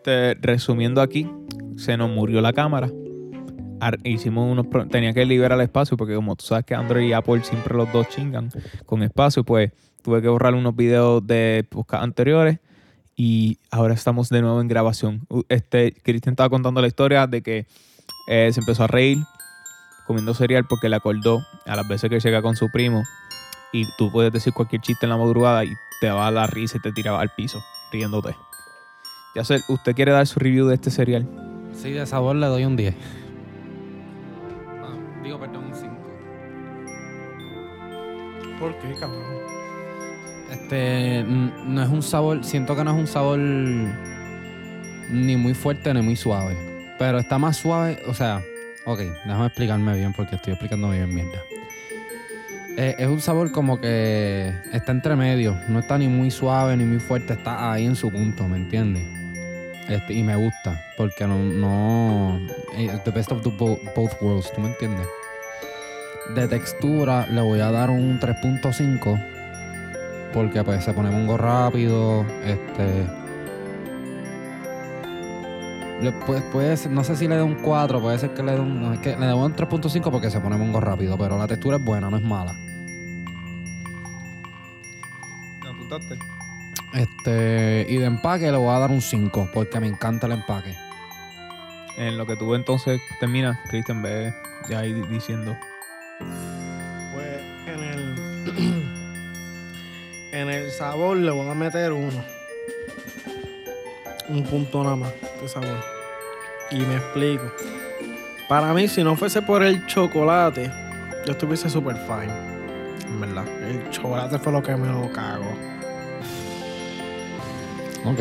Este, resumiendo aquí, se nos murió la cámara. Ar- hicimos unos tenía que liberar el espacio porque como tú sabes que Android y Apple siempre los dos chingan con espacio, pues tuve que borrar unos videos de podcast anteriores y ahora estamos de nuevo en grabación. Este, Cristian estaba contando la historia de que eh, se empezó a reír comiendo cereal porque le acordó a las veces que llega con su primo y tú puedes decir cualquier chiste en la madrugada y te daba la risa y te tiraba al piso riéndote. Ya sé, ¿usted quiere dar su review de este cereal? Sí, de sabor le doy un 10. Ah, digo, perdón, un 5. ¿Por qué, cabrón? Este, no es un sabor, siento que no es un sabor ni muy fuerte ni muy suave. Pero está más suave, o sea, ok, déjame explicarme bien porque estoy explicando bien mierda. Eh, es un sabor como que está entre medio, no está ni muy suave ni muy fuerte, está ahí en su punto, ¿me entiendes? Este, y me gusta, porque no, no, eh, the best of the bo- both worlds, ¿tú me entiendes? De textura le voy a dar un 3.5 porque pues se pone mongo rápido, este... Puede ser- no sé si le dé un 4, puede ser que le dé un... es que le un 3.5 porque se pone mongo rápido, pero la textura es buena, no es mala. ¿Me apuntaste? Este, y de empaque le voy a dar un 5 porque me encanta el empaque. En lo que tú entonces terminas, Cristian ve ya ahí di- diciendo. Pues en el. en el sabor le voy a meter uno. Un punto nada más de sabor. Y me explico. Para mí, si no fuese por el chocolate, yo estuviese super fine. En verdad. El chocolate fue lo que me lo cago. Ok.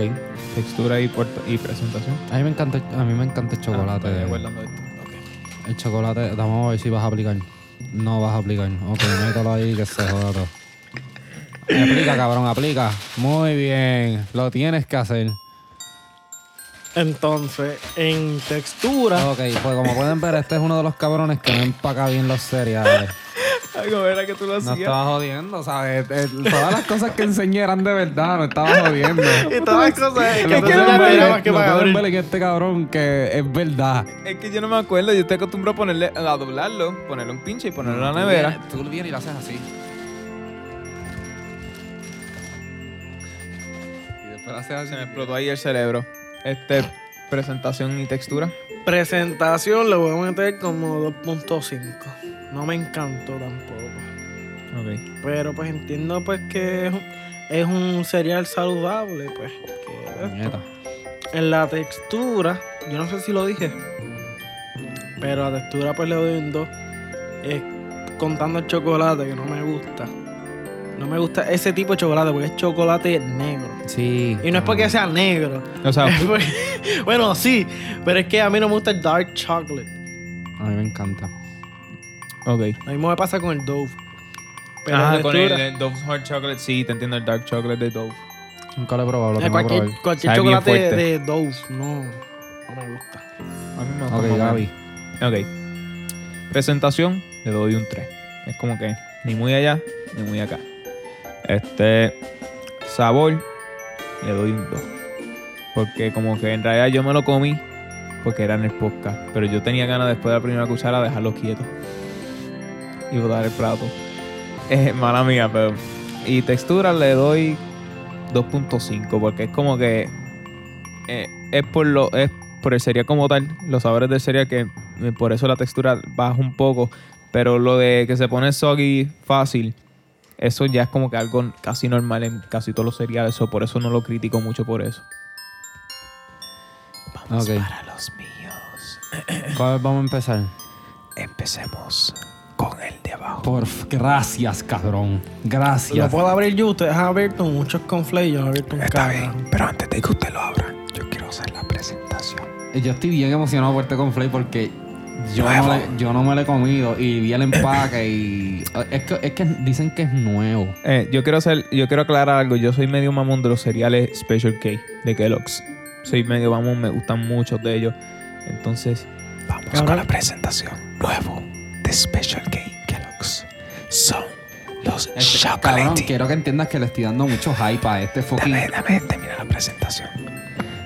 Textura y, puerta- y presentación. A mí me encanta, a mí me encanta el chocolate. Ah, estoy guardando esto. Ok. El chocolate, vamos a ver si vas a aplicar. No vas a aplicar. Ok, mételo ahí que se joda todo. Aplica, cabrón, aplica. Muy bien. Lo tienes que hacer. Entonces, en textura. Ok, pues como pueden ver, este es uno de los cabrones que no empaca bien los cereales. Ay, ¿cómo era que tú lo No hacías? estaba jodiendo, ¿sabes? Todas las cosas que enseñé eran de verdad, no estaba jodiendo. Y todas las cosas que Lo más que lo abrir. ver en este cabrón que es verdad. Es que yo no me acuerdo. Yo estoy acostumbrado a ponerle, a doblarlo, ponerle un pinche y ponerlo en la nevera. Tú lo vienes y lo haces así. Y después haces así. Se me explotó ahí el cerebro. Este, presentación y textura. Presentación le voy a meter como 2.5. No me encantó tampoco. Ok. Pero pues entiendo pues que es un, es un cereal saludable, pues. que- en la textura, yo no sé si lo dije, pero la textura pues le doy un 2. Es contando el chocolate que no me gusta. No me gusta ese tipo de chocolate porque es chocolate negro. Sí. Y no es porque sea negro. O sea, porque- bueno, sí, pero es que a mí no me gusta el dark chocolate. A mí me encanta. Ok. Lo mismo me pasa con el Dove. Pero Ah, en con el, textura, el Dove Hot Chocolate, sí, te entiendo el Dark Chocolate de Dove. Nunca lo he probado, lo eh, tengo que cualquier, probar. cualquier Sabe bien chocolate fuerte. de Dove, no, no me gusta. A mí me gusta Ok. Gaby. Ok. Presentación, le doy un 3. Es como que ni muy allá, ni muy acá. Este. Sabor, le doy un 2. Porque como que en realidad yo me lo comí porque era en el podcast. Pero yo tenía ganas después de la primera cuchara de dejarlo quieto. Y botar el plato. Es mala mía, pero. Y textura le doy 2.5. Porque es como que. eh, es por lo. Es por el cereal como tal. Los sabores del cereal que eh, por eso la textura baja un poco. Pero lo de que se pone soggy fácil, eso ya es como que algo casi normal en casi todos los cereales. So, por eso no lo critico mucho por eso. Vamos Ok. para los míos. ¿Cuál vamos a empezar? Empecemos con el de abajo. Por gracias, cabrón. Lo Gracias. puedo abrir yo, ustedes han abierto muchos conflays, yo he abierto un Está cara. bien, pero antes de que usted lo abra, yo quiero hacer la presentación. Yo estoy bien emocionado por este conflay porque yo no, le- yo no me lo he comido y vi el empaque y es que, es que dicen que es nuevo. Eh, yo quiero hacer, yo quiero aclarar algo. Yo soy medio mamón de los cereales Special K de Kellogg's. Soy medio mamón, me gustan muchos de ellos. Entonces, vamos con la presentación. Nuevo Special K Kellogg's. Son los Este, cabrón, chocolate. quiero que entiendas que le estoy dando mucho hype a este fucking. Dame, dame, termina la presentación.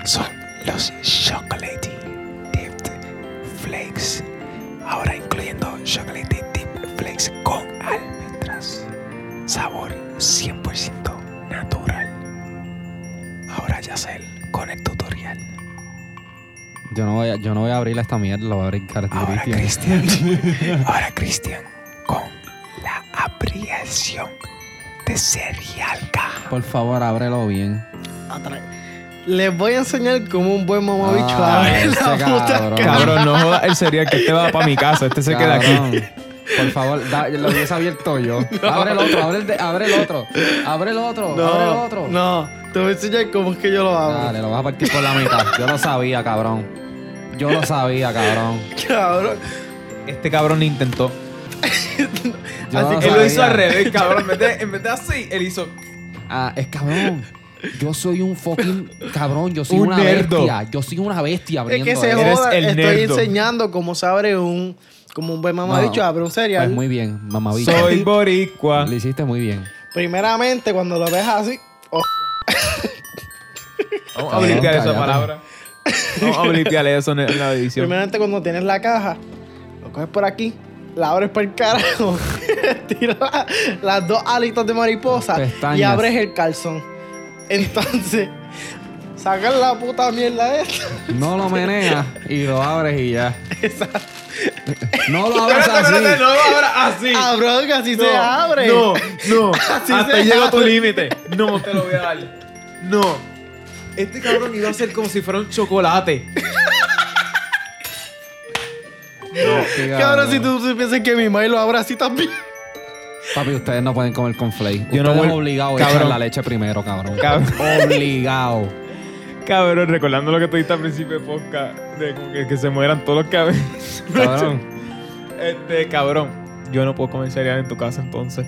Son los chocolate dipped flakes. Ahora incluyendo chocolate dipped flakes con Yo no voy a, yo no voy a abrir esta mierda, lo voy a abrir Ahora. Cristian. Ahora Cristian con la abriación de cereal caja. Por favor, ábrelo bien. Atra- Les voy a enseñar cómo un buen mamabicho Ah, abre la puta cabrón. Cabrón, no jodas el cereal que este va para mi casa. Este se queda aquí. Por favor, da- lo hubiese abierto yo. Abre el otro, abre el, de- abre el otro. Abre el otro, abre el otro. no, te voy a enseñar cómo es que yo lo abro. Dale, lo vas a partir por la mitad. Yo lo sabía, cabrón. Yo lo sabía, cabrón. Cabrón. Este cabrón intentó. Yo Así lo que Él lo hizo sabía. al revés, cabrón. En vez de, en vez de así, él hizo. Ah, es cabrón. Yo soy un fucking cabrón. Yo soy Un una nerdo. bestia. Yo soy una bestia Es abriendo que se. Eres joda. el Estoy nerdo. enseñando cómo se abre un. Como un buen mamabicho No. abre un cereal. Pues muy bien, mamabicho. Soy boricua. Lo hiciste muy bien. Primeramente, cuando lo ves así. oh, Vamos a Cabrón, esa cállate. palabra. Vamos a limpiar eso en la edición. primeramente, cuando tienes la caja, lo coges por aquí, la abres por el carajo, tiras la- las dos alitas de mariposa y abres el calzón. Entonces, sacas la puta mierda esta. No lo meneas y lo abres y ya. No lo abres así. no, así. Cabrón, que así No, se abre. No, no. Así Hasta llegó tu límite. No te lo voy a dar. No. Este cabrón iba a ser como si fuera un chocolate. Qué Cabrón, si tú piensas que mi madre lo abre así también. Papi, ustedes no pueden comer con flake. Yo no voy- obligados a echar la leche primero, cabrón. Cabrón. Obligado. Cabrón, recordando lo que tú dijiste al principio de podcast, de que, que se mueran todos los cabellos. Cabrón. Este, cabrón, yo no puedo comer cereal en tu casa entonces.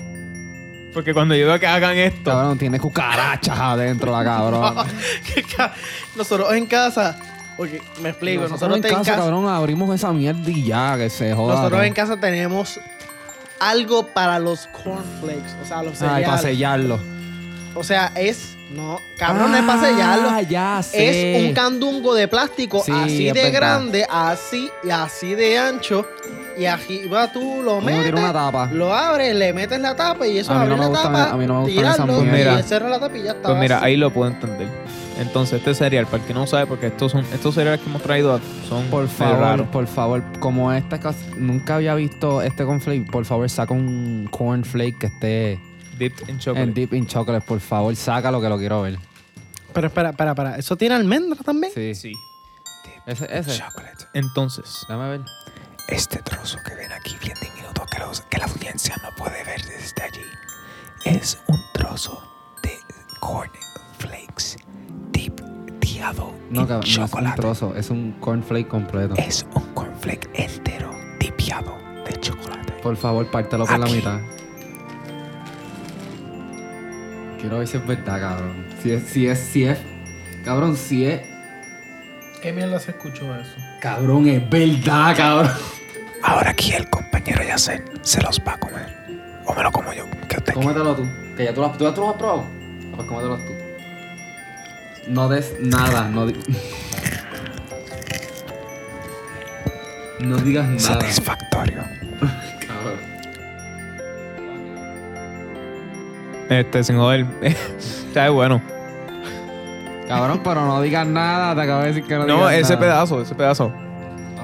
Porque cuando yo veo que hagan esto, Cabrón, tiene cucarachas adentro la cabrón. Nosotros en casa. Porque me explico, Nosotros nosotros, en casa, casa, cabrón, abrimos esa mierda y ya, que se joda. nosotros ¿no? en casa tenemos algo para los cornflakes. O sea, los Ay, para cereales. sellarlo. O sea, es. No, cabrón, no es para sellarlo. Ah, ya sé. Es un candungo de plástico Sí, así de verdad. grande, así y así de ancho. Y arriba tú lo Uno metes, tiene una tapa. lo abres, le metes la tapa y eso A mí no abre me la gustan- tapa, a mí no me tirarlo mierdas. y cierra la tapa y ya está. pues mira, así. ahí lo puedo entender. Entonces, este cereal, para el que no sabe, porque estos son estos cereales que hemos traído son Por favor, raros. por favor, como esta cosa, nunca había visto este cornflake, por favor, saca un cornflake que esté Dipped in chocolate. en deep in chocolate, por favor, sácalo que lo quiero ver. Pero espera, espera, espera. ¿Eso tiene almendra también? Sí. Sí. Ese, ese. Chocolate. Entonces, Dame ver. Este trozo que ven aquí bien diminuto que, los- que la audiencia no puede ver desde allí es un trozo de corn flakes deep diado No, en cabrón, no es un chocolate. trozo, es un cornflake completo. Es un cornflake entero dipiado de chocolate. Por favor, pártelo por la mitad. Quiero ver si es verdad, cabrón. Si es, si es, si es. Cabrón, si es. ¿Qué mierda se escuchó eso? Cabrón, es verdad, cabrón. Ahora aquí el compañero Yacen se los va a comer. O me lo como yo. que usted Cómetelo tú. Que ya tú lo, ¿tú, tú lo has probado. Ah, Pues cómetelo tú. No des nada, no di- No digas nada. Satisfactorio. Cabrón. este, sin joder, está bueno. Cabrón, pero no digas nada. Te acabo de decir que no, No, digas ese nada. pedazo, ese pedazo.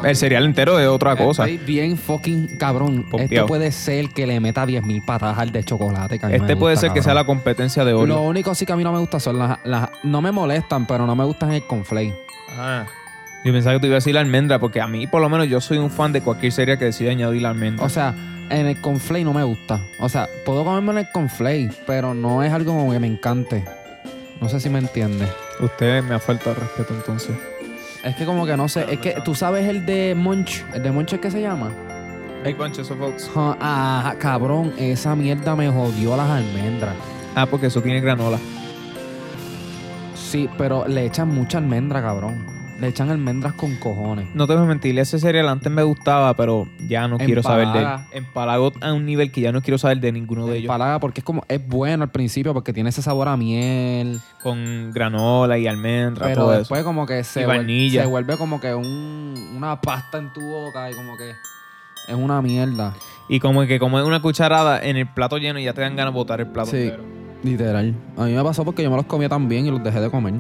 El cereal entero es otra cosa. Estoy bien fucking cabrón. Este Pompeado. puede ser que le meta 10.000 patadas al de chocolate. que a mí Este me puede gusta, ser que sea la cabrón. competencia de Lo Oreo. único sí que a mí no me gusta son las, las- No me molestan, pero no me gustan el conflay. Ah. Yo pensaba que te iba a decir la almendra, porque a mí, por lo menos, yo soy un fan de cualquier cereal que decida añadir la almendra. O sea, en el conflay no me gusta. O sea, puedo comerme en el conflay, pero no es algo como que me encante. No sé si me entiendes. Usted me ha faltado respeto entonces. Es que como que no sé. Es que tú sabes el de Munch. El de Munch, ¿qué se llama? Hay bunches of oats. Ja, Ah, cabrón. Esa mierda me jodió las almendras. Ah, porque eso tiene granola. Sí, pero le echan mucha almendra, cabrón. Le echan almendras con cojones. No te voy a mentir, ese cereal antes me gustaba, pero ya no quiero saber de él. Empalago a un nivel que ya no quiero saber de ninguno de ellos. Empalaga porque es como, es bueno al principio porque tiene ese sabor a miel. Con granola y almendra, Pero todo después eso. como que se, Y vuel- vainilla. se vuelve como que un, una pasta en tu boca y como que es una mierda. Y como que como es una cucharada en el plato lleno y ya te dan ganas de botar el plato Sí. entero. Literal. A mí me pasó porque yo me los comía tan bien y los dejé de comer.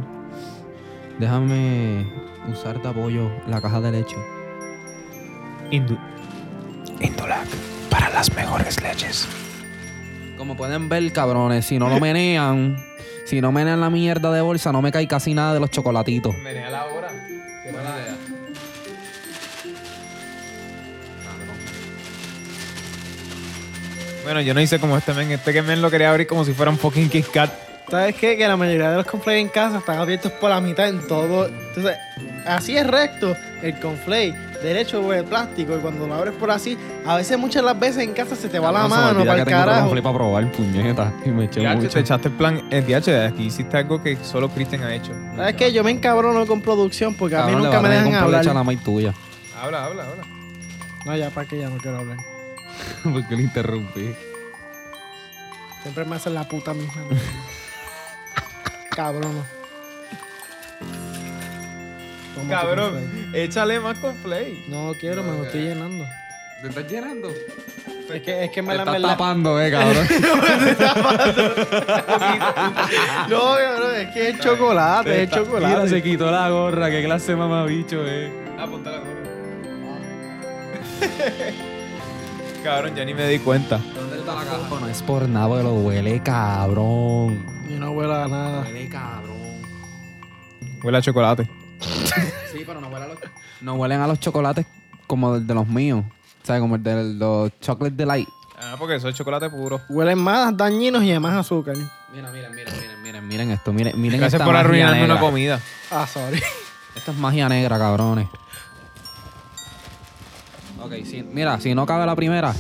Déjame usar de apoyo la caja de leche. Indu- Indulac, para las mejores leches. Como pueden ver, cabrones, si no lo menean, si no menean la mierda de bolsa, no me cae casi nada de los chocolatitos. la hora. Qué mala idea. Bueno, yo no hice como este men. Este que men lo quería abrir como si fuera un fucking Kit Kat. ¿Sabes qué? Que la mayoría de los conflays en casa están abiertos por la mitad en todo. Entonces, así es recto el conflay. Derecho o el plástico. Y cuando lo abres por así, a veces, muchas las veces en casa se te va la mano para que el tengo carajo. para probar, puñeta. Y me eché Ya, mucho. te echaste el plan. El DH, aquí hiciste algo que solo Kristen ha hecho. ¿Sabes qué? Yo me encabrono con producción porque a mí nunca me dejan hablar. la maíz tuya. Habla, habla, habla. No, ya para que ya no quiero hablar. Porque le interrumpí. Siempre me hacen la puta misma. Cabrón. Toma Cabrón, échale más con play. No quiero, me lo estoy llenando. ¿Te estás llenando? Es que, es que me Me la estás me la- tapando, eh, cabrón. No, cabrón, es que es chocolate, es Mira, chocolate. se quitó la gorra. Qué clase de mamabicho, eh. Apunta la gorra. Cabrón, ya ni me di cuenta. ¿Dónde está la caja? No es por nada, lo huele cabrón. Y no huele a nada. Huele cabrón. Huele a chocolate. Sí, pero no huele a los... No huelen a los chocolates como el de los míos. O sea, como el de los Chocolate Delight. Ah, porque eso es chocolate puro. Huelen más dañinos y además azúcar. Mira, miren, miren, miren, miren, miren esto. Miren, miren Gracias esta por magia arruinarme negra. una comida. Ah, sorry. Esto es magia negra, cabrones. Ok, si, mira, si no cabe la primera,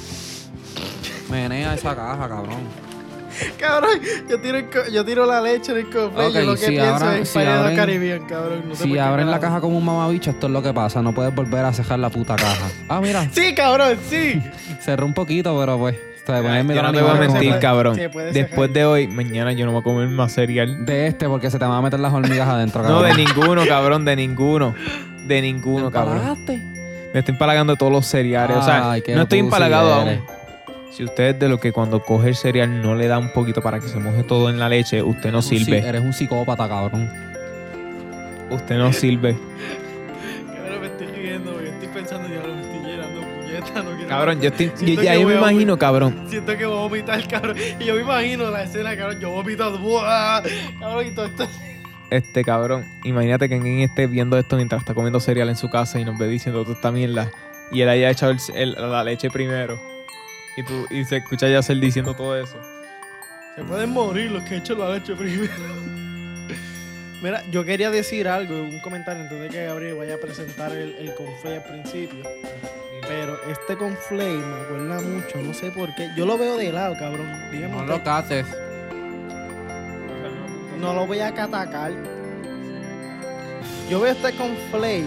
menea esa caja, cabrón. cabrón, yo tiro, el co- yo tiro la leche en el cofre y yo lo que si pienso abran- es si Piratas abren- Caribbean, cabrón. No sé por Si qué abren la carajo. caja como un mamabicho, esto es lo que pasa. No puedes volver a cejar la puta caja. Ah, mira, Sí, cabrón, sí. cerró un poquito, pero pues. Yo no te voy a mentir, cabrón. se puede Después de hoy, mañana yo no voy a comer más cereal. De este, porque se te van a meter las hormigas adentro, No, cabrón. de ninguno, cabrón, de ninguno. De ninguno, cabrón. Me estoy empalagando de todos los cereales. o sea, Ay, qué no estoy pussy empalagado aún. Si usted es de lo que cuando coge el cereal no le da un poquito para que se moje todo en la leche, usted no sí- sirve. Eres un psicópata, cabrón. Usted no sirve. Cabrón, me estoy riendo porque estoy pensando, diablo, me estoy llenando puñeta, no quiero Cabrón, yo estoy. Yo- ya yo me imagino, cabrón. Siento que voy a vomitar, cabrón. Y yo me imagino la escena, cabrón, yo vomitando. ¡buah! Cabrón, y todo esto. Este cabrón, imagínate que alguien esté viendo esto mientras está comiendo cereal en su casa y nos ve diciendo toda esta mierda. Y él haya echado el- el- la leche primero. Y, tú, y se escucha ya él diciendo todo eso. Se pueden morir los que echan la leche primero. Mira, yo quería decir algo, un comentario antes de que Gabriel vaya a presentar el, el conflay al principio. Pero este conflay me acuerda mucho, no sé por qué. Yo lo veo de lado, cabrón. Dígame No usted. lo cates. No lo voy a catacar. Yo veo este conflay,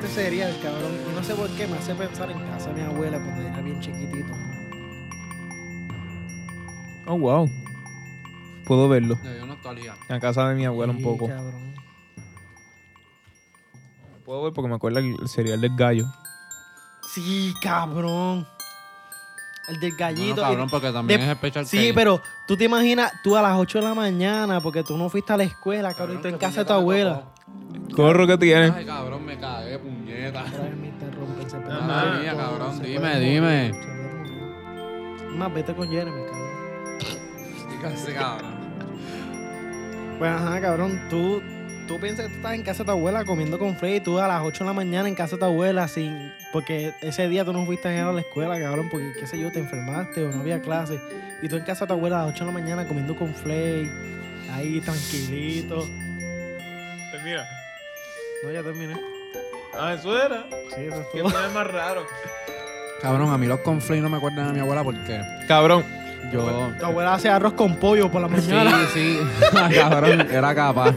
este cereal, cabrón, y no sé por qué me hace pensar en casa de mi abuela cuando era bien chiquitito. Oh, wow. Puedo verlo. En casa de mi abuela un poco. cabrón. Puedo ver porque me acuerda el el cereal del gallo. Sí, cabrón. El del gallito. No, y- cabrón, porque también de- es especial Sí, pero tú te imaginas, tú a las 8 de la mañana, porque tú no fuiste a la escuela, cabrón, y tú en casa de tu abuela. Corro que tiene. Ay, cabrón, me cagué, puñeta. Mía, cabrón, dime, dime. Más, vete con Jeremy, cabrón. Cabrón. Pues ajá, cabrón, tú, tú piensas que tú estás en casa de tu abuela comiendo con Freddy y tú a las 8 de la mañana en casa de tu abuela sin... Porque ese día tú no fuiste a ir a la escuela, cabrón, porque qué sé yo, te enfermaste o no había clase. Y tú en casa de tu abuela a las 8 de la mañana comiendo con Flay, ahí tranquilito. Mira. No, ya terminé. Ah, eso era. Sí, eso es Qué todo. más raro. Cabrón, a mí los conflictos no me acuerdan de mi abuela porque Cabrón. yo... Tu abuela hace arroz con pollo por la mañana. Sí, sí. cabrón, era capaz.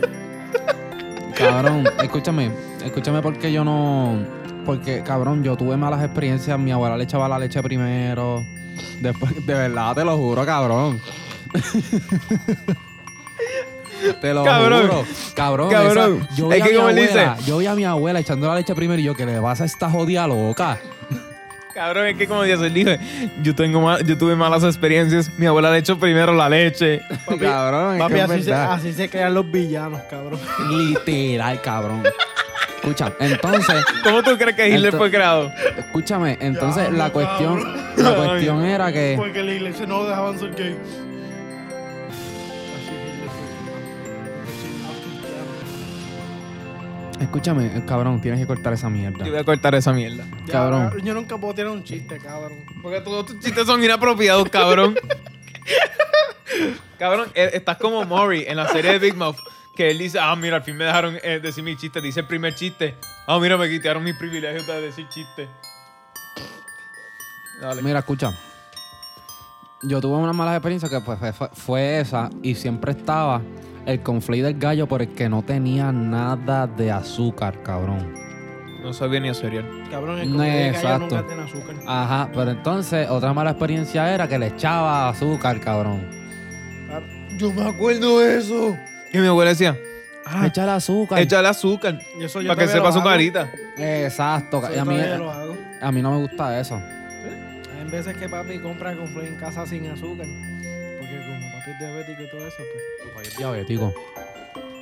Cabrón, escúchame. Escúchame porque yo no. Porque, cabrón, yo tuve malas experiencias. Mi abuela le echaba la leche primero. Después, de verdad, te lo juro, cabrón. te lo Cabrón. juro. Cabrón. Cabrón. esa- yo vi Es que como él abuela, dice- Yo vi a mi abuela echando la leche primero y yo, ¿qué le pasa a esta jodida loca? Cabrón, es que como ya se dije, yo tengo mal- yo tuve malas experiencias. Mi abuela le echó primero la leche. cabrón, es Papi, que es así se, verdad. así se crean los villanos, cabrón. Literal, cabrón. Escucha, entonces, ¿Cómo tú crees que Hitler fue creado? escúchame, entonces la cuestión, la cuestión era que. Porque la iglesia no dejaban ser gay. Escúchame, cabrón, tienes que cortar esa mierda. Yo voy a cortar esa mierda. Ya, Cabrón. Yo nunca puedo tirar un chiste, cabrón. Porque todos tus chistes son inapropiados, cabrón. cabrón, eh, estás como Maury en la serie de Big Mouth. Que él dice, ah, mira, al fin me dejaron eh, decir mi chiste. Dice el primer chiste. Ah, mira, me quitaron mis privilegios de decir chiste. Dale. Mira, escucha. Yo tuve una mala experiencia que pues, fue, fue- fue esa y siempre estaba el conflay del gallo por el que no tenía nada de azúcar, cabrón. No sabía ni a cereal. Cabrón, el No, comida de gallo exacto. nunca tiene azúcar. Ajá, pero entonces otra mala experiencia era que le echaba azúcar, cabrón. Yo me acuerdo de eso. Y mi abuela decía, Ah, Échale azúcar. échale azúcar. Y eso yo Para que sepa su carita. Exacto. Eso yo a mí, todavía lo hago. a mí no me gusta eso. Hay veces que papi compra conflay en casa sin azúcar. Diabético y todo eso, pues. Tu país es diabético.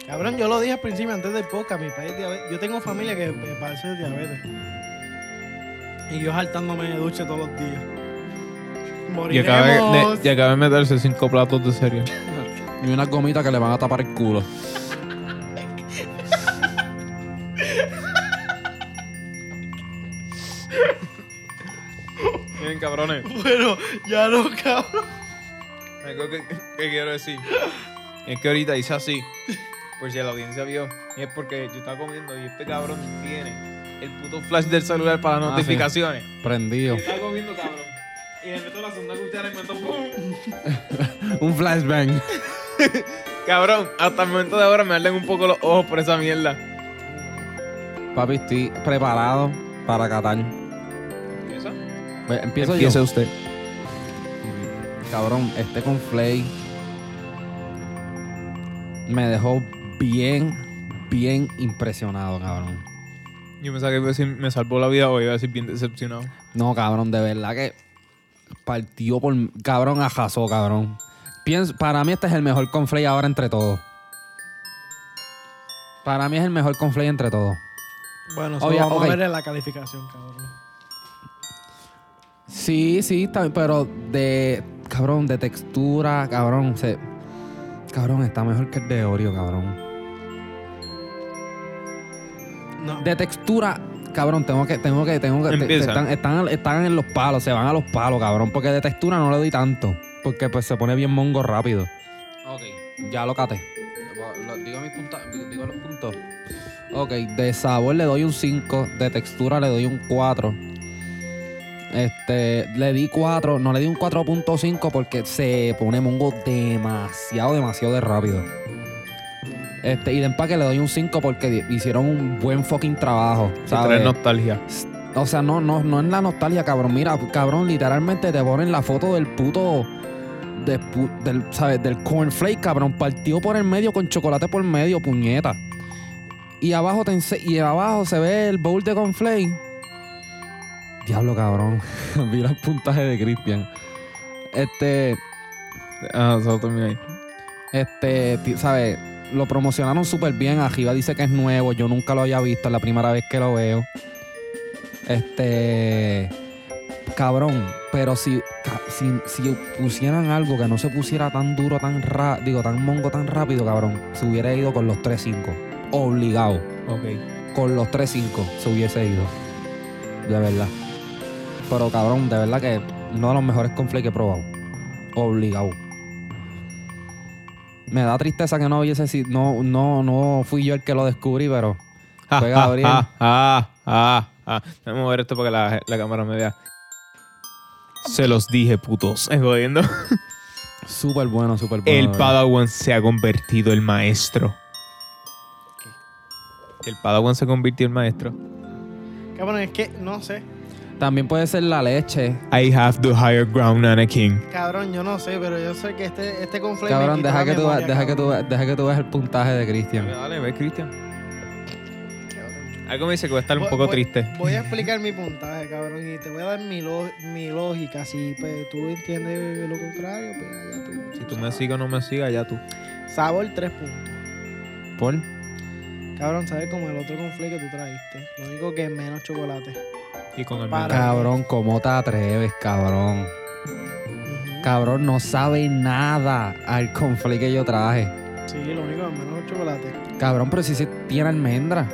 Cabrón, yo lo dije al principio antes del podcast, mi país es diabético. Yo tengo familia que padece de diabetes. Y yo saltándome de duche todos los días. Y acaba, de, Moriremos. y acaba de meterse cinco platos de cereal. Y unas gomitas que le van a tapar el culo. Miren, cabrones. Bueno, ya no, cabrón. Algo que, que quiero decir. Es que ahorita hice así. Por si la audiencia vio. Y es porque yo estaba comiendo y este cabrón tiene el puto flash del celular para las Ah, sí. notificaciones. Prendido. Y estaba comiendo, cabrón. Y le meto la segunda cuchara y me meto ¡pum! Un flashbang. Cabrón, hasta el momento de ahora me arden un poco los ojos por esa mierda. Papi, estoy preparado para. ¿Empieza? Ve, Empiezo yo. usted. Cabrón, este con Flay me dejó bien, bien impresionado, cabrón. Yo pensaba que iba a decir, me salvó la vida o iba a decir bien decepcionado. No, cabrón, de verdad que partió por... Cabrón, ajazó, cabrón. Pienso, para mí este es el mejor conflay ahora entre todos. Para mí es el mejor conflay entre todos. Bueno, eso Obvia- vamos a ver en la calificación, cabrón. Sí, sí, pero de... Cabrón, de textura, cabrón, se... Cabrón, está mejor que el de Oreo, cabrón. No. De textura, cabrón, tengo que, tengo que, tengo que. te- están, están en los palos, se van a los palos, cabrón. Porque de textura no le doy tanto. Porque pues se pone bien mongo rápido. Ok, ya lo cate. Digo mis puntos. Digo los puntos. Ok, de sabor le doy un 5. De textura le doy un 4. Este, le di 4, no le di un 4.5 porque se pone mongo demasiado, demasiado de rápido. Este, y de empaque le doy un 5 porque hicieron un buen fucking trabajo. ¿sabes? nostalgia. O sea, no, no, no es la nostalgia, cabrón. Mira, cabrón, literalmente te ponen la foto del puto. de del, ¿sabes? Del cornflake, cabrón. Partido por el medio con chocolate por medio, puñeta. Y abajo, te y abajo se ve el bowl de cornflake. Diablo, cabrón. Mira el puntaje de Cristian. Este. Ah, solo termina ahí. Este, ¿sabes? Lo promocionaron súper bien. Arriba dice que es nuevo. Yo nunca lo había visto. Es la primera vez que lo veo. Este. Cabrón. Pero si, si, si pusieran algo que no se pusiera tan duro, tan ra digo, tan mongo, tan rápido, cabrón, se hubiera ido con los 3-5. Obligado. Ok. Con los 3-5 se hubiese ido. De verdad. Pero cabrón, de verdad que uno de los mejores conflictos que he probado. Obligado. Me da tristeza que no hubiese sido. No, no, no fui yo el que lo descubrí, pero. Fue Gabriel. Ah, ah, ah, ah. Déjame mover esto para que la, la cámara me vea. Se los dije, putos. Es jodiendo. Súper bueno, súper bueno. El. Padawan se ha convertido en maestro. El Padawan se convirtió en maestro. Cabrón, es que no sé. También puede ser la leche. I have the higher ground, Anakin. Cabrón, yo no sé, pero yo sé que este, este conflicto. Cabrón, deja que, tú, deja, que tú, deja que tú veas el puntaje de Cristian. Dale, ve, Cristian. Algo me dice que voy a estar un poco triste. Voy a explicar mi puntaje, cabrón, y te voy a dar mi, lo- mi lógica. Si pues, tú entiendes lo contrario, pues allá tú. Si tú me sigues o no me sigas, ya tú. Sabor, tres puntos. ¿Por? Cabrón, ¿sabes como el otro conflicto que tú trajiste? Lo único que es menos chocolate. Y con el Para. Cabrón, ¿cómo te atreves, cabrón? Cabrón, no sabe nada al conflicto que yo traje. Sí, lo único es menos chocolate. Cabrón, pero si sí tiene almendra.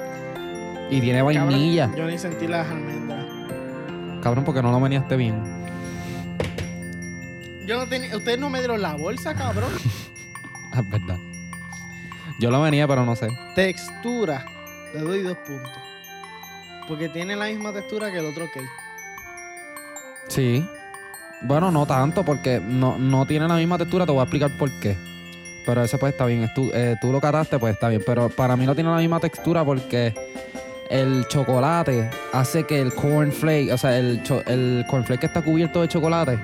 Y tiene vainilla. Cabrón, yo ni sentí las almendras. Cabrón, porque no lo meneaste bien. Yo no tenía. Ustedes no me dieron la bolsa, cabrón. Ah, Es verdad. Yo lo venía, pero no sé. Textura. Le doy dos puntos. Porque tiene la misma textura que el otro cake. Sí. Bueno, no tanto, porque no, no tiene la misma textura. Te voy a explicar por qué. Pero ese pues está bien. Es tú, eh, tú lo cataste, pues está bien. Pero para mí no tiene la misma textura porque el chocolate hace que el cornflake, o sea, el, el cornflake que está cubierto de chocolate,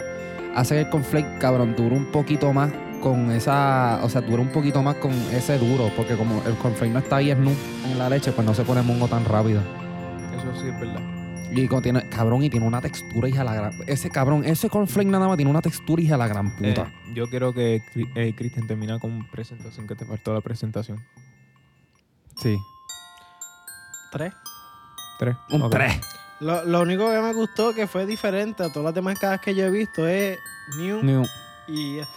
hace que el cornflake, cabrón, dure un poquito más con esa, o sea, dura un poquito más con ese duro, porque como el cornflake no está ahí snu en la leche, pues no se pone mongo tan rápido. Eso sí es verdad. Y tiene, cabrón, y tiene una textura, hija la gran. Ese cabrón, ese cornflake nada más tiene una textura, hija la gran puta. Eh, yo quiero que eh, Cristian termine con presentación, que te faltó la presentación. sí. Tres. Tres. Un. 3. Lo, lo único que me gustó que fue diferente a todas las demás cajas que yo he visto es New y este.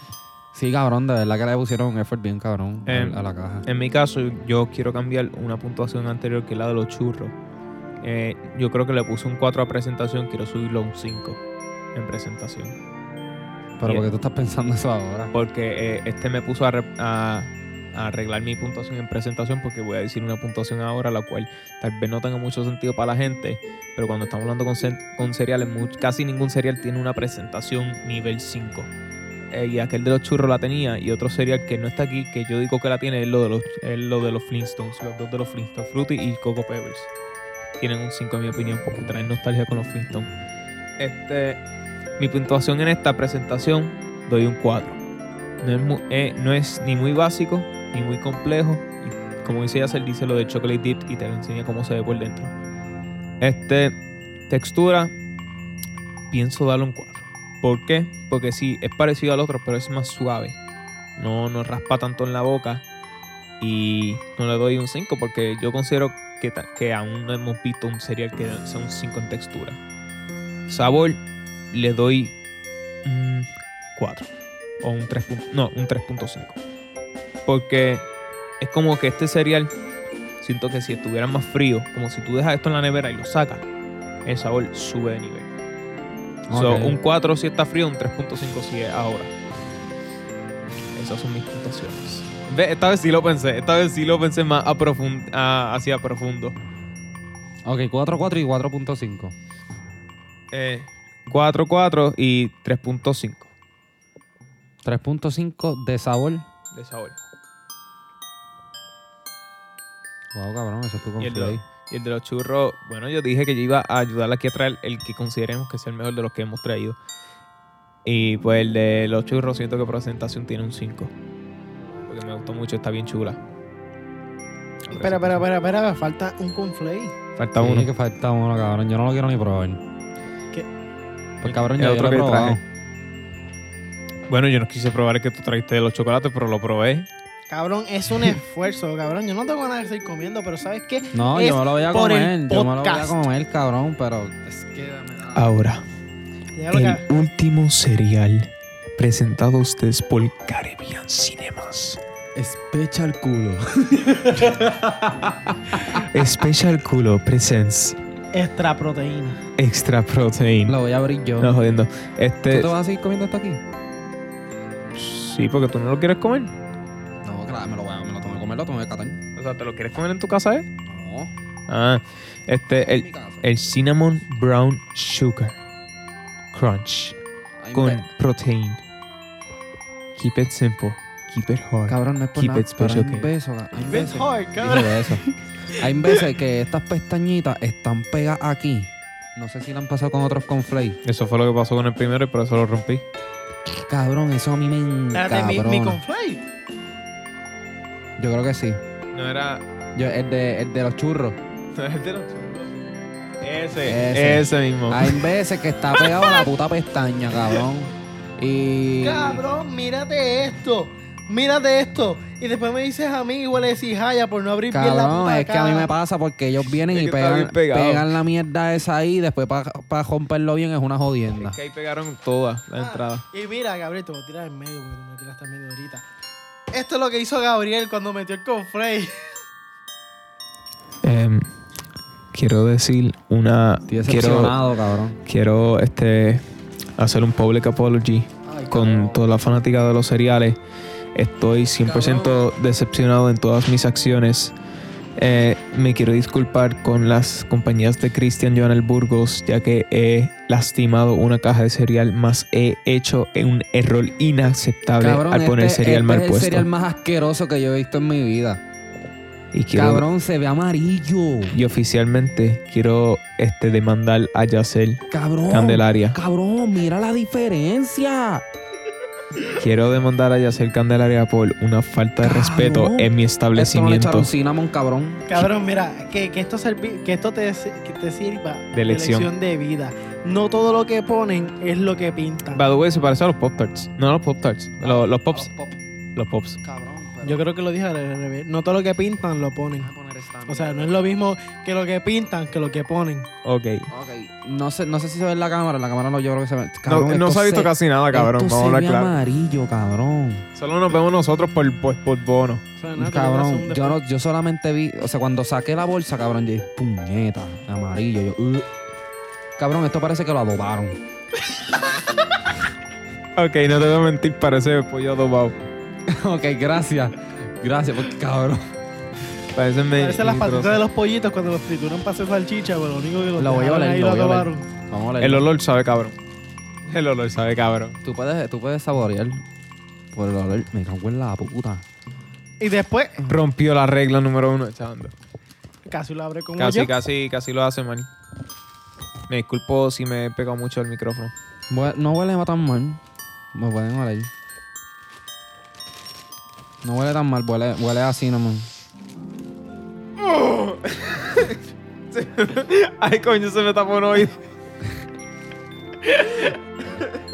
Sí, cabrón, de verdad que le pusieron un effort bien cabrón Eh, a, a la caja. En mi caso, yo quiero cambiar una puntuación anterior que es la de los churros. Eh, yo creo que le puse un 4 a presentación, quiero subirlo a un 5 en presentación. Pero bien. porque tú estás pensando eso ahora. Porque eh, este me puso a, re- a- a arreglar mi puntuación en presentación porque voy a decir una puntuación ahora la cual tal vez no tenga mucho sentido para la gente, pero cuando estamos hablando con, con cereales, casi ningún cereal tiene una presentación nivel 5. Eh, y aquel de los churros la tenía y otro cereal que no está aquí, que yo digo que la tiene, es lo de los, es lo de los Flintstones, los dos de los Flintstones, Fruity y Coco Pebbles. Tienen un 5 en mi opinión porque traen nostalgia con los Flintstones. Este, mi puntuación en esta presentación doy un 4. No es, mu- eh, no es ni muy básico ni muy complejo. Como dice Yacel, dice lo de chocolate dip y te lo enseña cómo se ve por dentro. Este, textura, pienso darle un 4. ¿Por qué? Porque sí, es parecido al otro, pero es más suave. No, no raspa tanto en la boca. Y no le doy un 5 porque yo considero que, que aún no hemos visto un cereal que sea un 5 en textura. Sabor, le doy un 4 o un 3. punto- No, un 3.5. Porque es como que este cereal, siento que si estuviera más frío, como si tú dejas esto en la nevera y lo sacas, el sabor sube de nivel. So, Ok. un 4 si está frío, un 3.5 si es ahora. Esas son mis puntuaciones. Esta vez sí lo pensé, esta vez sí lo pensé más a profund- a- hacia profundo. Ok, 4, 4 y 4.5. Eh, 4, 4 y 3.5 3.5 de sabor. de sabor. Wow, cabrón, eso es tu Y el, de, y el de los churros, bueno, yo dije que yo iba a ayudarle aquí a traer el que consideremos que es el mejor de los que hemos traído. Y pues el de los churros siento que presentación tiene un 5. Gustó mucho, está bien chula. Espera, espera, espera, espera, falta un conflake. Falta Sí, uno. que falta uno, cabrón. Yo no lo quiero ni probar. ¿Qué? Pues cabrón, El yo otro lo he probado. traje. Bueno, yo no quise probar el que tú trajiste de los chocolates, pero lo probé. Cabrón, es un esfuerzo, cabrón. Yo no tengo ganas de seguir comiendo, pero ¿sabes qué? No, Es yo me lo voy a por el comer. Yo me lo voy a podcast. comer, cabrón, pero es que da- Ahora, el último cereal presentado a ustedes por Caribbean Cinemas. Especha el culo. Special Culo Presents Extra proteína. Extra Protein. Lo voy a abrir yo. No, jodiendo. ¿Tú Este. te vas a seguir comiendo hasta aquí? Sí, porque tú no lo quieres comer. No, claro, me lo voy a, me lo tengo que comer, lo tengo que catar. O sea, ¿te lo quieres comer en tu casa, eh? No, Ah, este, el, el Cinnamon Brown Sugar Crunch Ay, con ve. protein. Keep it simple. Keep it hard. Cabrón, no es por Keep nada, it pero hay special, veces, hay It's veces, hard, dije cabrón. eso. Hay veces que estas pestañitas están pegadas aquí. No sé si le han pasado con otros conflakes. Eso fue lo que pasó con el primero y por eso lo rompí. Cabrón, eso a mí me Espérate, mi, mi. Yo creo que sí. No era. Yo, el, de, el de los churros. Ese, Ese. ese, mismo. Hay veces que está pegado a la puta pestaña, cabrón. Y. Cabrón, mírate esto. Mírate esto. Y después me dices a mí, igual le decís Jaya por no abrir bien la Cabrón, puta es que a mí me pasa porque ellos vienen Es y que está bien pegan, pegado. pegan la mierda esa ahí y después para romperlo bien es una jodienda. Es que ahí pegaron todas las Ah, entradas. Y mira, Gabriel, te voy a tirar en medio porque tú me tiraste en medio ahorita. Esto es lo que hizo Gabriel cuando metió el conflay. Em, quiero decir una. Estoy Quiero, decepcionado, cabrón. quiero este, hacer un public apology con toda la fanática de los cereales. Estoy 100% decepcionado en todas mis acciones. Eh, me quiero disculpar con las compañías de Christian Joanel Burgos, ya que he lastimado una caja de cereal, más he hecho un error inaceptable Cabrón, al poner este- cereal este mal es el puesto. cereal más asqueroso que yo he visto en mi vida. Y quiero, Cabrón, se ve amarillo. y oficialmente quiero este, demandar a Yacel Cabrón. Candelaria. Cabrón, mira la diferencia. Quiero demandar a Yacel Candelaria por una falta de Cabrón. respeto en mi Esto no establecimiento. cinnamon, cabrón. Cabrón, mira, que, que esto, servi- que esto te, que te sirva De lección. de vida. No todo lo que ponen es lo que pintan. By the way, se parece a los Pop Tarts. No los Pop Tarts. Los, los Pops. Pop, Los Pops. cabrón. pero- Yo creo que lo dije al revés. No todo lo que pintan lo ponen. Esta O sea, no es lo mismo que lo que pintan que lo que ponen. Ok. Ok, no sé, no sé si se ve en la cámara, en la cámara no, yo creo que se ve. No, Cabrón, no esto se ha visto casi nada, cabrón. esto Vamos a se hablar ve claro. amarillo, cabrón. Solo nos vemos nosotros por, por, por bono. O sea, nada, Cabrón, yo, no, yo solamente vi, o sea, cuando saqué la bolsa, cabrón, yo dije, puñeta, amarillo. Yo, "Ugh". Cabrón, esto parece que lo adobaron. Ok, no te voy a mentir, parece pollo adobado. ok, gracias. Gracias, porque cabrón. Parecen las patitas de los pollitos cuando los trituran para hacer salchicha, pero lo único que los Lo voy a dejaron oler, ahí lo lo voy a oler. acabaron. Vamos a El leerlo. olor sabe cabrón. El olor sabe cabrón. Tú puedes, tú puedes saborear por el olor. Me cago en la puta. Y después, Rompió la regla número uno echando. casi lo abre como Casi, yo. casi, casi lo hace, man. Me disculpo si me he pegado mucho el micrófono. Hue- No huele tan mal. Me pueden oler. No huele tan mal, huele, huele a cinnamon. Ay, coño, se me tapó un oído.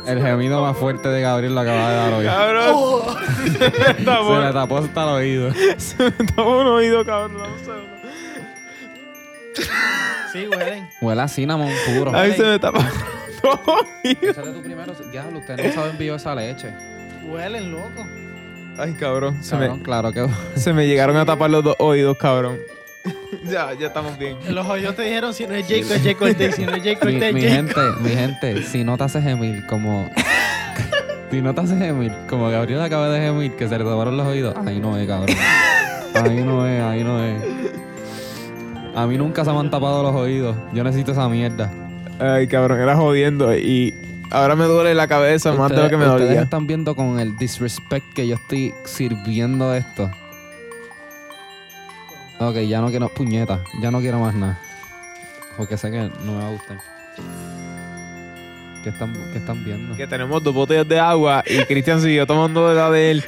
El gemido más fuerte de Gabriel lo acaba de dar hoy. Cabrón. Oh. Se me tapó, Se le tapó hasta el oído. se me tapó un oído, cabrón. Un segundo. Sí, huelen. Huele a cinnamon puro. Ay, se me tapó dos oídos. Échale tú primero. Diablo, usted no sabe envió esa leche. Huelen, loco. Ay, cabrón. Se Cabrón, me, claro que... se me llegaron a tapar los dos oídos, cabrón. ya, ya estamos bien. Los hoyos te dijeron si no es Jake, es Jake Cortez. Si no es Jake mi, Cortez, mi gente, mi gente, si no te haces gemir como... si no te haces gemir como Gabriel acaba de gemir, que se le taparon los oídos, ahí no es, cabrón. Ahí no es, ahí no es. A mí nunca se me han tapado los oídos. Yo necesito esa mierda. Ay, cabrón, era jodiendo. Y ahora me duele la cabeza más de lo que me ustedes dolía. están viendo con el disrespect que yo estoy sirviendo esto. Ok, ya no quiero puñeta. Ya no quiero más nada. Porque sé que no me va a gustar. ¿Qué están, qué están viendo? Que tenemos dos botellas de agua y Cristian siguió tomando de la de él.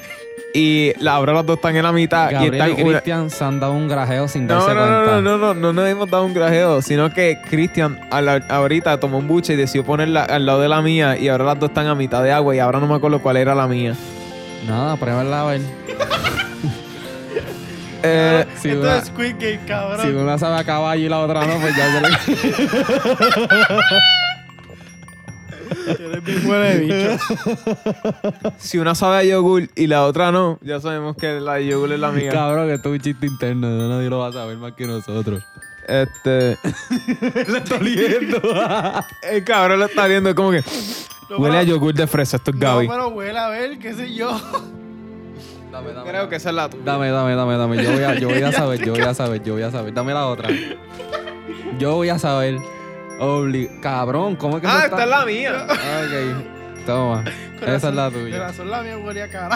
Y la- ahora las dos están en la mitad. y Gabriel y están una- Cristian se han dado un grajeo sin No, darse no, no, cuenta. no, no, no, no nos hemos dado un grajeo, sino que Cristian ahorita tomó un buche y decidió ponerla al lado de la mía y ahora las dos están a mitad de agua y ahora no me acuerdo cuál era la mía. Nada, pruébala a ver. Eh, Si Esto una, es Squid Game, cabrón. si una sabe a caballo y la otra no, pues ya se le... Eres bien de bicho. si una sabe a yogur y la otra no, ya sabemos que la de yogur es la mía. Cabrón, que esto es un chiste interno. Nadie lo va a saber más que nosotros. Este. Le está oliendo. El cabrón lo está viendo, es como que. No, Huele a yogur de fresa, esto es No, Gaby. pero huele a ver, qué sé yo. Dame, dame. Creo que esa es la tuya. Dame, dame, dame, dame. Yo voy, a, yo voy a saber, yo voy a saber, yo voy a saber. Dame la otra. Yo voy a saber. Obli Cabrón, ¿cómo es que Ah, esta es la mía. Ok. Toma. Esa es la tuya. Corazón la mía huele a cara.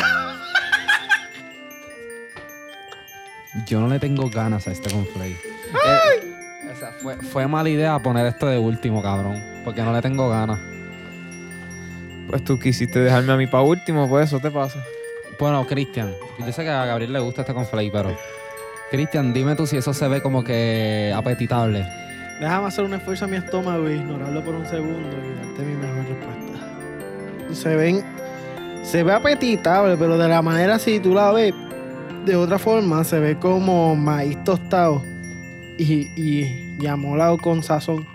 Yo no le tengo ganas a este conflay. Eh, o sea, fue, fue mala idea poner esto de último, cabrón. Porque no le tengo ganas. Pues tú quisiste dejarme a mí para último, pues eso te pasa. Bueno, Cristian, yo sé que a Gabriel le gusta este conflay, pero. Cristian, dime tú si eso se ve como que apetitable. Déjame hacer un esfuerzo a mi estómago y ignorarlo por un segundo y darte mi mejor respuesta. Se ven. Se ve apetitable, pero de la manera si tú la ves de otra forma, se ve como maíz tostado y, y, y amolado con sazón.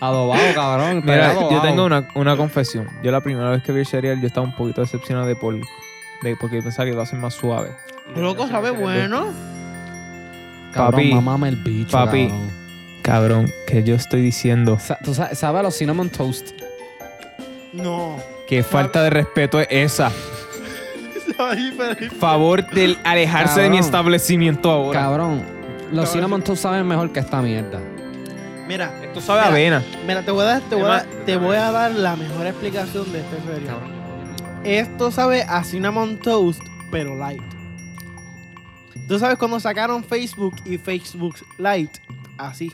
Adobado, cabrón. Mira, adobado. yo tengo una, una confesión. Yo la primera vez que vi el cereal, yo estaba un poquito decepcionado de por... De, porque yo pensaba que iba a ser más suave. Loco, sabe bueno. Cabrón, Papi, mamame el bicho. papi. cabrón. Cabrón, que yo estoy diciendo Sa- ¿Tú sabes, sabes los cinnamon toast? No. que falta de respeto es esa. Favor del alejarse de mi establecimiento ahora. Cabrón, los cinnamon toast saben mejor que esta mierda. Mira, Esto sabe a avena. mira, te voy a dar, te voy a, Además- te voy a dar la mejor explicación de este cereal. Esto sabe a cinnamon toast, pero light. Tú sabes cuando sacaron Facebook y Facebook Lite, así.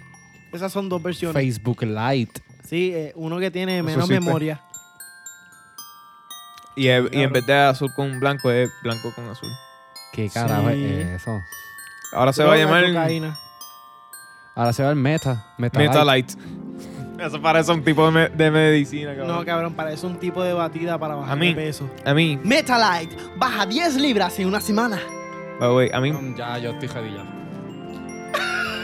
Esas son dos versiones. Facebook Lite. Sí, eh, uno que tiene menos existe. memoria. Y, y en vez de azul con blanco, es blanco con azul. ¿Qué carajo Sí. es eso? Ahora se va a llamar cocaína. Ahora se va el meta. Meta, Metalite. Eso parece un tipo de, me- de medicina, No, cabrón. cabrón, parece un tipo de batida para bajar A mí. de peso. A mí, Metalite, baja 10 libras en una semana. by the way, a mí, Cabrón, Ya, yo estoy jevilla.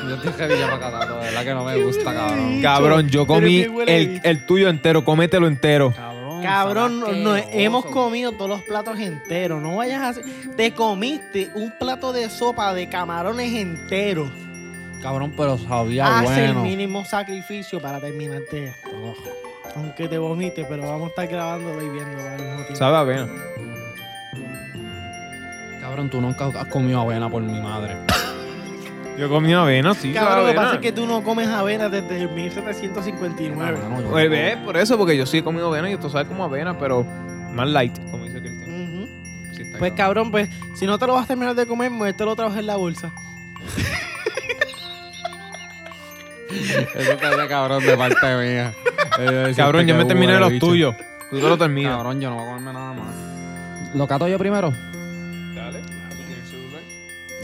Yo estoy jevilla para catar, de verdad que no me gusta, cabrón. cabrón, yo Pero comí huele el, bicho. el tuyo entero, cómetelo entero. Cabrón, Cabrón, no, hemos comido todos los platos enteros. No vayas a hacer. Te comiste un plato de sopa de camarones enteros. Cabrón, pero sabía Haz el bueno. mínimo sacrificio para terminarte esto. Aunque te vomites, pero vamos a estar grabándolo y viendo al mismo tiempo. Sabe a avena. Cabrón, tú nunca has comido avena por mi madre. Yo comí avena, sí, Cabrón, lo que pasa es que tú no comes avena desde 1759. Cabrón, yo Pues no- ve, por eso, porque yo sí he comido avena y esto sabe como avena, pero más light, como dice Cristian. Sí, Pues cabrón, pues si no te lo vas a terminar de comer, muéstralo otra vez en la bolsa. Eso estaría cabrón de parte mía. Eh, Cabrón, yo me terminé los tuyos. Tú te lo terminas. Cabrón, yo no voy a comerme nada más. ¿Lo cato yo primero? Dale.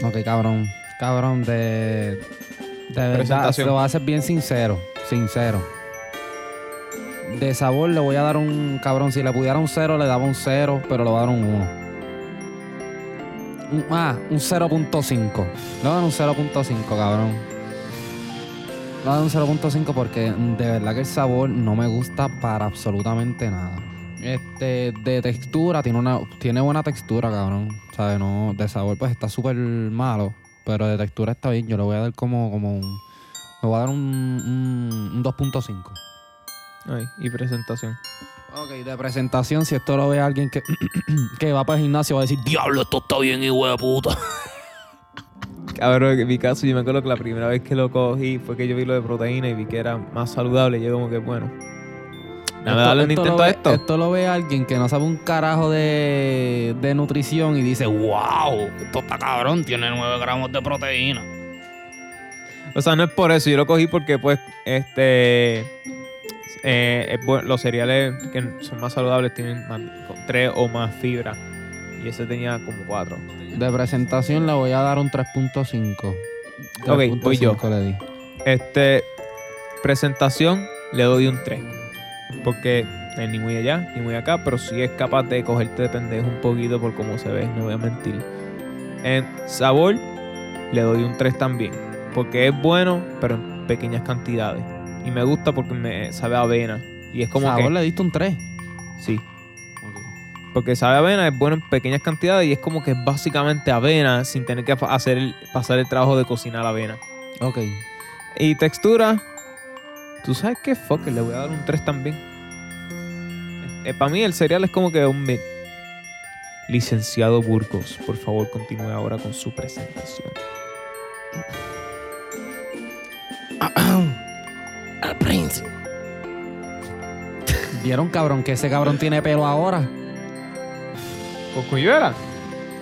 Ok, cabrón. Cabrón, de. De verdad, Presentación. lo voy a ser bien sincero. Sincero. De sabor le voy a dar un. Cabrón, si le pudiera un cero, le daba un cero, pero le voy a dar un 1. Un- ah, un 0.5. Le voy a dar un 0.5, cabrón. Le voy a dar un 0.5 porque de verdad que el sabor no me gusta para absolutamente nada. Este, de textura, tiene una tiene buena textura, cabrón. ¿Sabes? No, de sabor pues está súper malo. Pero de textura está bien. Yo le voy a dar como, como un. Le voy a dar un, un, un 2.5. Ay, y presentación. Ok, de presentación, si esto lo ve alguien que, que va para el gimnasio, va a decir, diablo, esto está bien, hijo de puta. Cabrón, en mi caso, yo me acuerdo que la primera vez que lo cogí fue que yo vi lo de proteína y vi que era más saludable. Y yo como que, bueno, nada, Esto- darle un intento a esto. Esto lo ve alguien que no sabe un carajo de, de nutrición y dice, wow, esto está cabrón, tiene 9 gramos de proteína. O sea, no es por eso. Yo lo cogí porque, pues, este... eh, es bu- los cereales que son más saludables tienen más, con tres o más fibra. Y ese tenía como cuatro. De presentación le voy a dar un 3.5. Ok, voy yo. 3.5 le di. Este, presentación, le doy un 3. Porque es ni muy allá ni muy acá, pero sí es capaz de cogerte de pendejo un poquito por cómo se ve, no voy a mentir. En sabor, le doy un 3 también. Porque es bueno, pero en pequeñas cantidades. Y me gusta porque me sabe a avena. Y es como Sabor que. le diste un 3. Sí. Porque sabe a avena, es bueno en pequeñas cantidades y es como que es básicamente avena sin tener que hacer el- pasar el trabajo de cocinar la avena. Ok. Y textura, tú sabes qué fuck, le voy a dar un 3 también. para mí el cereal es como que un mid. Licenciado Burgos, por favor continúe ahora con su presentación. Al Prince. ¿Vieron, cabrón, que ese cabrón tiene pelo ahora? ¿Con cuyuela?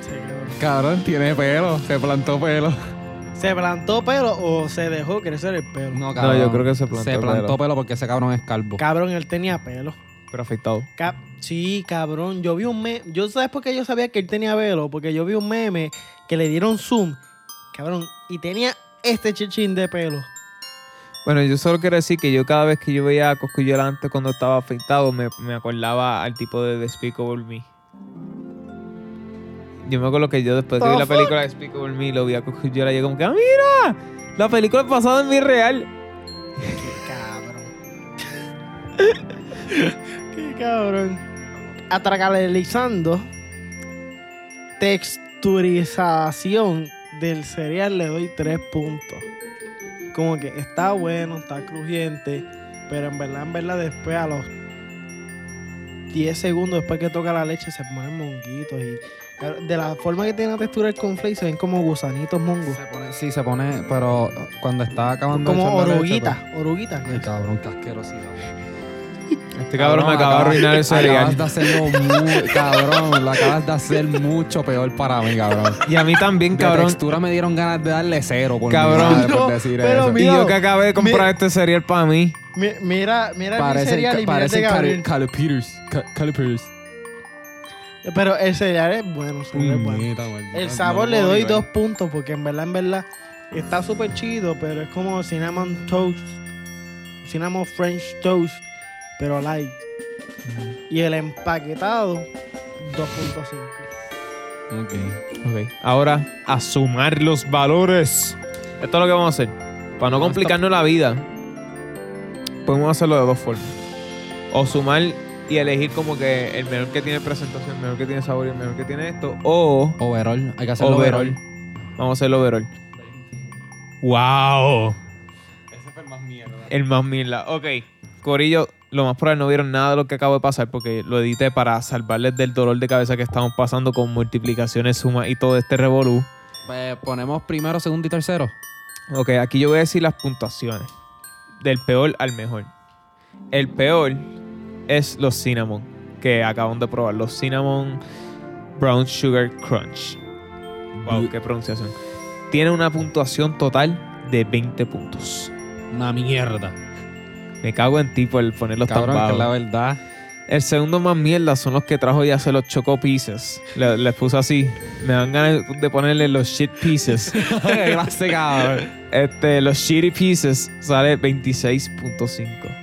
Sí, cabrón. Cabrón, tiene pelo. Se plantó pelo. ¿Se plantó pelo o se dejó crecer el pelo? No, No, yo creo que se plantó Se plantó pelo. pelo porque ese cabrón es calvo. Cabrón, él tenía pelo. Pero afeitado. Ca- sí, cabrón. Yo vi un meme. Yo sabes por qué yo sabía que él tenía pelo. Porque yo vi un meme que le dieron zoom. Cabrón. Y tenía este chichín de pelo. Bueno, yo solo quiero decir que yo cada vez que yo veía a Cosculluela antes cuando estaba afeitado, me, me acordaba al tipo de Despicable Me. Yo me acuerdo que yo después que vi la The película de Despicable Me, lo vi a Cosculluela y yo como que, ¡ah, mira! La película es basada en mi real. Qué cabrón. Qué cabrón. Atracalizando. Texturización del cereal le doy tres puntos. Como que está bueno, está crujiente. Pero en verdad, en verdad, después a los 10 segundos después que toca la leche se ponen monguitos. Y de la forma que tiene la textura el cornflake se ven como gusanitos mongos. Se pone- sí, se pone, pero cuando está acabando de Como la oruguitas, oruguitas. pues- Ay, cabrón, qué asquerosidad. Este cabrón me acaba de arruinar el cereal. Acabas de hacerlo muy, cabrón, lo acabas de hacer mucho peor para mí, cabrón. Y a mí también, De cabrón. textura me dieron ganas de darle cero por mi Cabrón. por decir pero eso. Y yo que acabé de comprar mi- este cereal para mí. Mi- Mira, mira mi Parece, cereal y mira el parece de Gabriel. Cali Peters. Ca- Cali Peters. Pero el cereal es bueno, el cereal es bueno. Puñeta, maldita, El no sabor le doy ver. dos puntos porque en verdad, en verdad, está súper chido, pero es como cinnamon toast, cinnamon french toast, pero light. Y el empaquetado, 2.5. Ok. Ok. Ahora, a sumar los valores. Esto es lo que vamos a hacer. Para no No, complicarnos la vida, podemos hacerlo de dos formas. O sumar y elegir como que el menor que tiene presentación, el menor que tiene sabor y el menor que tiene esto. O Overall. Hay que hacerlo overall. overall. Vamos a hacerlo overall. ¡Wow! Ese fue el más mierda. El más mierda. Ok. Corillo, lo más probable no vieron nada de lo que acabo de pasar porque lo edité para salvarles del dolor de cabeza que estamos pasando con multiplicaciones, sumas y todo este revolú. Pues ponemos primero, segundo y tercero. Ok, aquí yo voy a decir las puntuaciones. Del peor al mejor. El peor es los cinnamon, que acabamos de probar. Los cinnamon brown sugar crunch. Wow, qué pronunciación. Tiene una puntuación total de 20 puntos. Una mierda. Me cago en ti por ponerlos tan bajos. la verdad. El segundo más mierda son los que trajo ya hace los choco pieces. Le- Les puse así. Me dan ganas de ponerle los shit pieces. Gracias, cabrón. Este, los shitty pieces sale 26.5.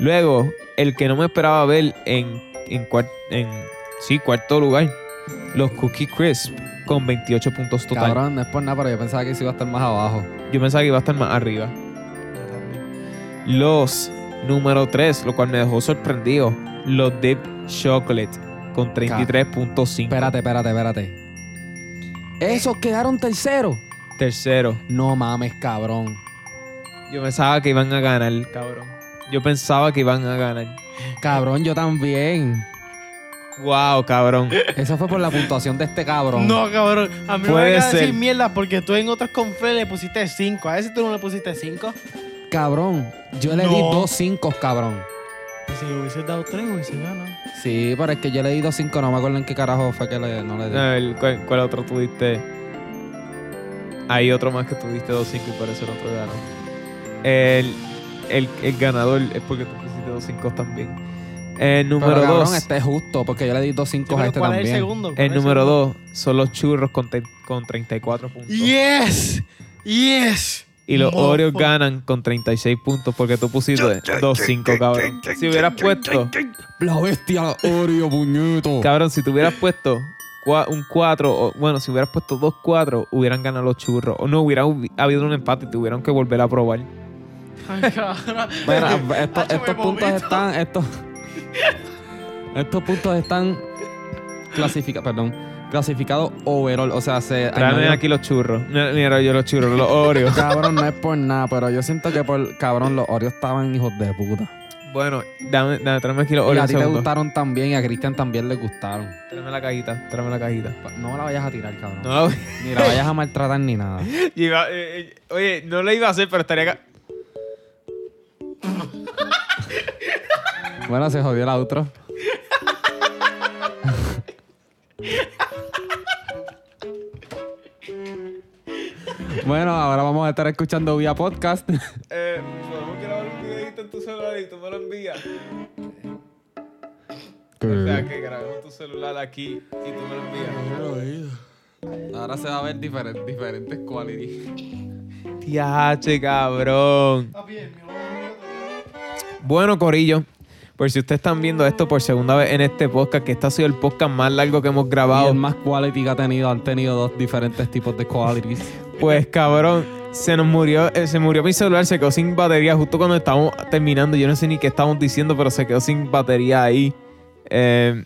Luego, el que no me esperaba ver en, en, en sí, cuarto lugar, los Cookie Crisp con 28 puntos total. Cabrón, no es por nada, pero yo pensaba que iba a estar más abajo. Yo pensaba que iba a estar más arriba. Los número 3, lo cual me dejó sorprendido, los Dip Chocolate con 33.5. Espérate, espérate, espérate. ¿Esos quedaron terceros? Tercero, No mames, cabrón. yo pensaba que iban a ganar, cabrón. Yo pensaba que iban a ganar. Cabrón, yo también. Wow, cabrón. Eso fue por la puntuación de este cabrón. No, cabrón. A mí Puede me van a decir ser. mierda porque tú en otros confres le pusiste 5. A veces tú no le pusiste 5. Cabrón, yo le di No. dos cinco, cabrón. Pues si le hubieses dado 3, hubiese ganado. Sí, pero es que yo le di dos cinco, no me acuerdo en qué carajo fue que le, no le di. A ver, ¿cuál, cuál otro tuviste? Hay otro más que tuviste 2-5 y por eso el otro ganó. El, el, el ganador es porque tú pusiste 2-5 también. El número pero cabrón, 2. este es justo, porque yo le di dos cinco a pero este ¿Cuál es también. el segundo? ¿Cuál El es número segundo? 2 son los churros con, te- con 34 puntos. Yes. Yes. Y los Mofo. Oreos ganan con 36 puntos porque tú pusiste 2-5, cabrón. Si hubieras puesto, La bestia Oreo, puñeto. cabrón, si te hubieras puesto un 4, o, bueno, si hubieras puesto 2-4, hubieran ganado los churros. O no, hubiera hubi- habido un empate y tuvieron que volver a probar. Ay, cabrón. Mira, esto- Hacho, estos puntos vomito. están. Estos, estos puntos están clasificados. Perdón. Clasificados overall. O sea, se. Añadió- aquí los churros. Mira, yo los churros, los Oreos. Cabrón, no es por nada, pero yo siento que por. Cabrón, los Oreos estaban hijos de puta. bueno, dame, dame, tráeme aquí los Y a Oreos. ti te segundo. gustaron también y a Cristian también le gustaron. Tráeme la cajita, tráeme la cajita. No me la vayas a tirar, cabrón. No, Ni la vayas a maltratar ni nada. iba- eh, eh, oye, no lo iba a hacer, pero estaría acá. Bueno, se jodió el outro. Bueno, ahora vamos a estar escuchando vía podcast. Eh, podemos grabar un videito en tu celular y tú me lo envías. O sea, que grabemos tu celular aquí y tú me lo envías. Ahora se va a ver diferentes, diferentes quality. Tiache, cabrón. Bueno, Corillo, por si ustedes están viendo esto por segunda vez en este podcast, que este ha sido el podcast más largo que hemos Y grabado, el más quality que ha tenido, han tenido dos diferentes tipos de qualities. pues cabrón, se nos murió, eh, se murió mi celular, se quedó sin batería justo cuando estábamos terminando. Yo no sé ni qué estábamos diciendo, pero se quedó sin batería ahí. Eh,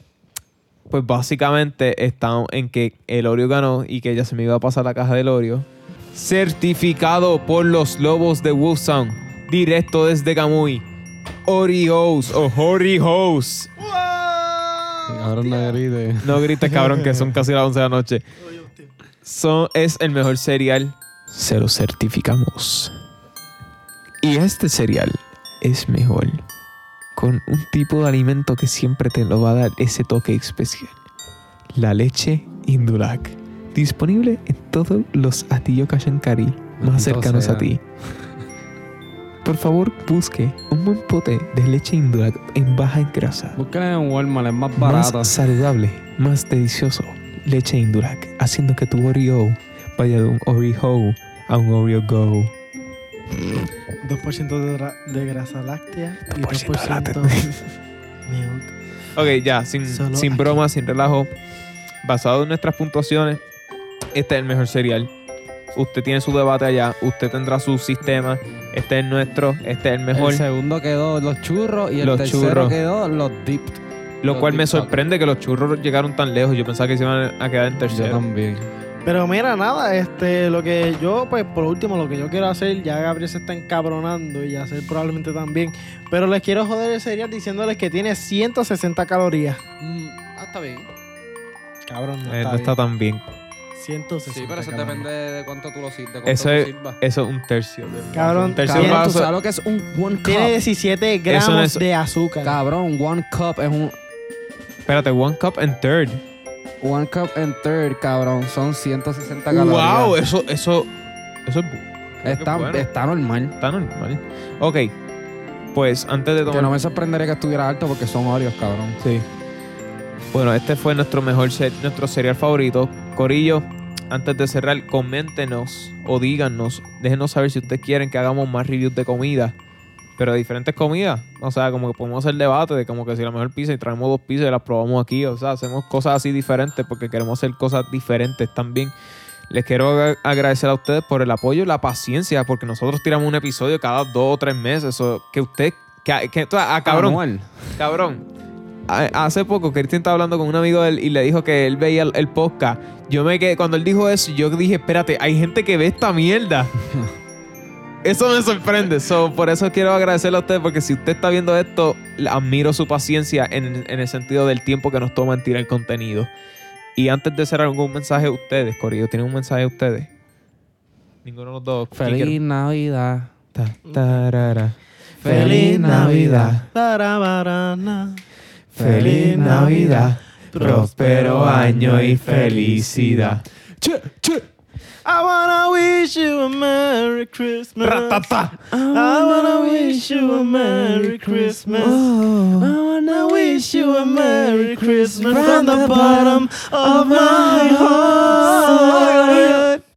pues básicamente estamos en que el Oreo ganó y que ya se me iba a pasar la caja del Oreo. Certificado por los Lobos de Wusan, directo desde Kamui. Oreos o Oreos. Cabrón, no grite. No grites, cabrón, que son casi las 11 de la noche. Son, es el mejor cereal. Se lo certificamos. Y este cereal es mejor con un tipo de alimento que siempre te lo va a dar ese toque especial. La leche Indulac. Disponible en todos los Atillo Kashankari más cercanos sea. a ti. Por favor, busque un buen pote de leche Indulac en baja en grasa. Búsquenla en Walmart, es más barato. Más saludable, más delicioso. Leche Indulac, haciendo que tu Oreo vaya de un Oreo a un Oreo Go. 2% de, gra- de grasa láctea y 2% 2% de láctea. milk. Ok, ya, sin, Solo sin aquí. broma, sin relajo. Basado en nuestras puntuaciones, este es el mejor cereal. Usted tiene su debate allá, usted tendrá su sistema. Este es nuestro, este es el mejor. El segundo quedó los churros y el Los tercero churros. quedó los dipped. Lo los cual me sorprende que los churros llegaron tan lejos. Yo pensaba que se iban a quedar en Yo tercero. también. Pero mira, nada, este, lo que yo, pues por último, lo que yo quiero hacer, ya Gabriel se está encabronando y hacer probablemente también. Pero les quiero joder el cereal diciéndoles que tiene 160 calorías. Mm, ah, está bien. Cabrón, no Eh, está, no está bien. tan bien. 160 Sí, pero eso depende de cuánto tú lo sir- de cuánto Eso es, sirvas. eso es un tercio. de- Cabrón, un tercio cabrón, de ¿Tú vaso. sabes lo que es un one cup? Tiene 17 gramos no es- de azúcar. Cabrón, one cup es un... Espérate, one cup and third. One cup and third, cabrón. Son 160 calorías. Wow, eso, eso, eso es, que Está, bueno. está normal. está normal. Ok, pues antes de Que tomar. no me sorprendería que estuviera alto porque son Oreos, cabrón. Sí. Bueno, este fue nuestro mejor ser- nuestro cereal favorito. Corillo, antes de cerrar, coméntenos o díganos, déjenos saber si ustedes quieren que hagamos más reviews de comida, pero de diferentes comidas. O sea, como que podemos hacer debate de como que si la mejor pizza y traemos dos pizzas y las probamos aquí. O sea, hacemos cosas así diferentes porque queremos hacer cosas diferentes también. Les quiero ag- agradecer a ustedes por el apoyo y la paciencia, porque nosotros tiramos un episodio cada dos o tres meses. O que usted, que, que, ah, cabrón, Anual. Cabrón. Hace poco Cristian estaba hablando con un amigo de él y le dijo que él veía el, el podcast. Yo me quedé, cuando él dijo eso, yo dije, espérate, hay gente que ve esta mierda. eso me sorprende. So, por eso quiero agradecerle a usted, porque si usted está viendo esto, admiro su paciencia en, en el sentido del tiempo que nos toma en tirar el contenido. Y antes de cerrar algún mensaje a ustedes, Corillo, ¿tienen un mensaje a ustedes? Ninguno de los dos. Feliz Navidad. Ta- tarara. Feliz Navidad. Feliz Navidad, próspero año y felicidad. Che, che. I wanna wish you a Merry Christmas. Ratata. I wanna wish you a Merry Christmas. Oh. I wanna wish you a Merry Christmas from the bottom of my heart.